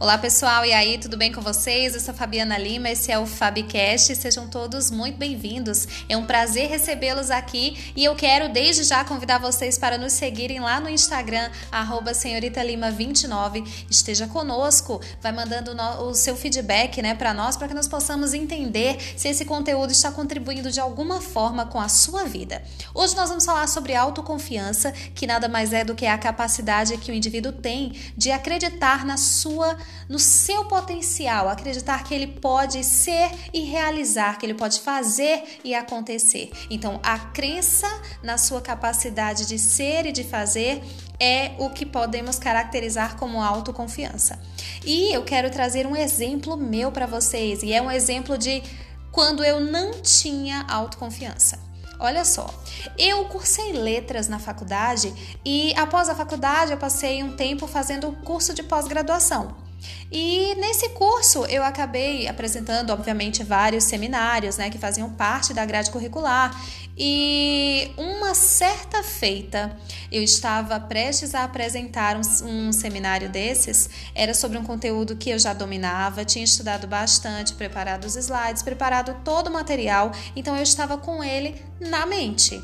Olá pessoal, e aí, tudo bem com vocês? Eu sou a Fabiana Lima, esse é o Fabcast, sejam todos muito bem-vindos. É um prazer recebê-los aqui e eu quero desde já convidar vocês para nos seguirem lá no Instagram, arroba senhoritalima29. Esteja conosco, vai mandando o seu feedback né, para nós, para que nós possamos entender se esse conteúdo está contribuindo de alguma forma com a sua vida. Hoje nós vamos falar sobre autoconfiança, que nada mais é do que a capacidade que o indivíduo tem de acreditar na sua no seu potencial, acreditar que ele pode ser e realizar, que ele pode fazer e acontecer. Então, a crença na sua capacidade de ser e de fazer é o que podemos caracterizar como autoconfiança. E eu quero trazer um exemplo meu para vocês, e é um exemplo de quando eu não tinha autoconfiança. Olha só, eu cursei letras na faculdade e após a faculdade eu passei um tempo fazendo curso de pós-graduação. E nesse curso eu acabei apresentando, obviamente, vários seminários, né, que faziam parte da grade curricular. E uma certa feita eu estava prestes a apresentar um, um seminário desses. Era sobre um conteúdo que eu já dominava, tinha estudado bastante, preparado os slides, preparado todo o material, então eu estava com ele na mente.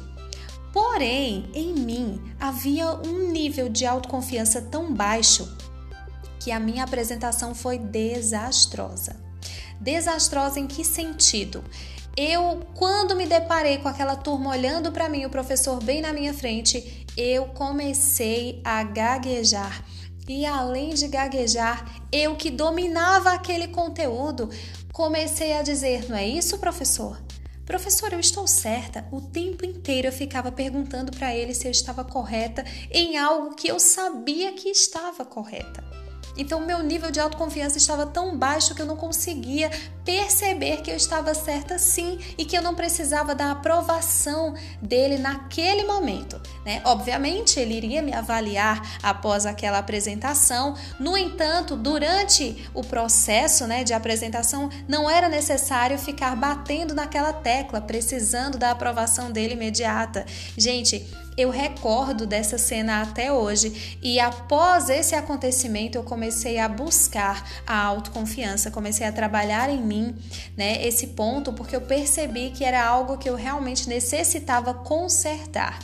Porém, em mim havia um nível de autoconfiança tão baixo que a minha apresentação foi desastrosa. Desastrosa em que sentido? Eu, quando me deparei com aquela turma olhando para mim, o professor bem na minha frente, eu comecei a gaguejar. E além de gaguejar, eu que dominava aquele conteúdo, comecei a dizer: Não é isso, professor? Professor, eu estou certa. O tempo inteiro eu ficava perguntando para ele se eu estava correta em algo que eu sabia que estava correta. Então, meu nível de autoconfiança estava tão baixo que eu não conseguia perceber que eu estava certa sim e que eu não precisava da aprovação dele naquele momento. Né? Obviamente, ele iria me avaliar após aquela apresentação. No entanto, durante o processo né, de apresentação, não era necessário ficar batendo naquela tecla, precisando da aprovação dele imediata. Gente, eu recordo dessa cena até hoje e após esse acontecimento eu comecei a buscar a autoconfiança, comecei a trabalhar em mim, né, esse ponto porque eu percebi que era algo que eu realmente necessitava consertar.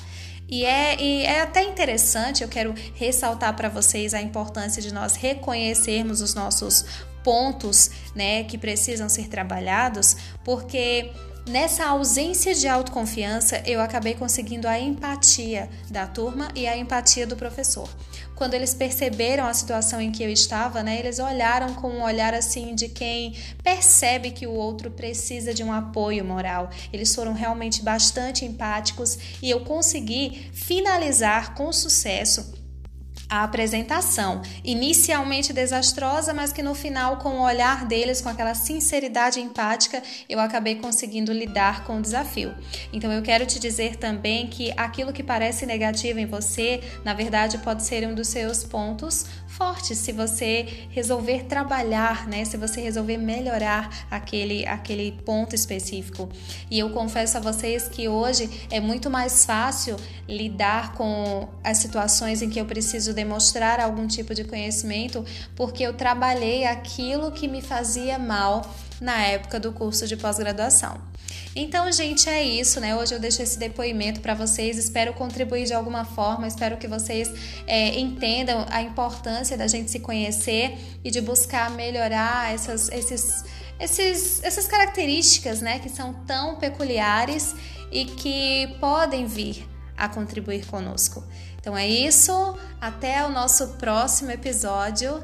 E é, e é até interessante, eu quero ressaltar para vocês a importância de nós reconhecermos os nossos pontos, né, que precisam ser trabalhados, porque Nessa ausência de autoconfiança, eu acabei conseguindo a empatia da turma e a empatia do professor. Quando eles perceberam a situação em que eu estava, né, eles olharam com um olhar assim de quem percebe que o outro precisa de um apoio moral. Eles foram realmente bastante empáticos e eu consegui finalizar com sucesso a apresentação, inicialmente desastrosa, mas que no final, com o olhar deles, com aquela sinceridade empática, eu acabei conseguindo lidar com o desafio. Então eu quero te dizer também que aquilo que parece negativo em você, na verdade, pode ser um dos seus pontos fortes se você resolver trabalhar, né? Se você resolver melhorar aquele aquele ponto específico. E eu confesso a vocês que hoje é muito mais fácil lidar com as situações em que eu preciso demonstrar algum tipo de conhecimento, porque eu trabalhei aquilo que me fazia mal na época do curso de pós-graduação. Então, gente, é isso, né? Hoje eu deixo esse depoimento para vocês. Espero contribuir de alguma forma. Espero que vocês é, entendam a importância da gente se conhecer e de buscar melhorar essas, esses, esses, essas características, né? Que são tão peculiares e que podem vir a contribuir conosco. Então é isso. Até o nosso próximo episódio.